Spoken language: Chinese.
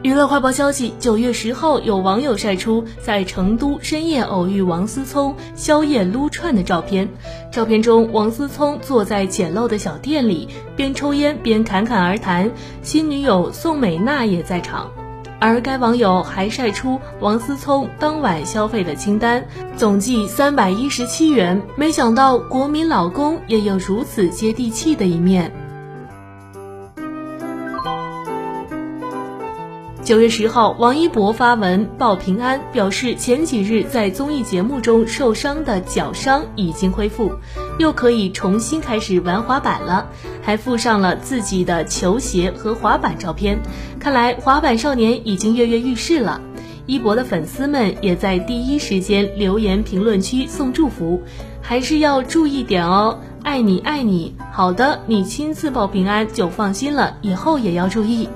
娱乐快报消息：九月十号，有网友晒出在成都深夜偶遇王思聪宵夜撸串的照片。照片中，王思聪坐在简陋的小店里，边抽烟边侃侃而谈，新女友宋美娜也在场。而该网友还晒出王思聪当晚消费的清单，总计三百一十七元。没想到国民老公也有如此接地气的一面。九月十号，王一博发文报平安，表示前几日在综艺节目中受伤的脚伤已经恢复，又可以重新开始玩滑板了，还附上了自己的球鞋和滑板照片。看来滑板少年已经跃跃欲试了。一博的粉丝们也在第一时间留言评论区送祝福，还是要注意点哦，爱你爱你。好的，你亲自报平安就放心了，以后也要注意。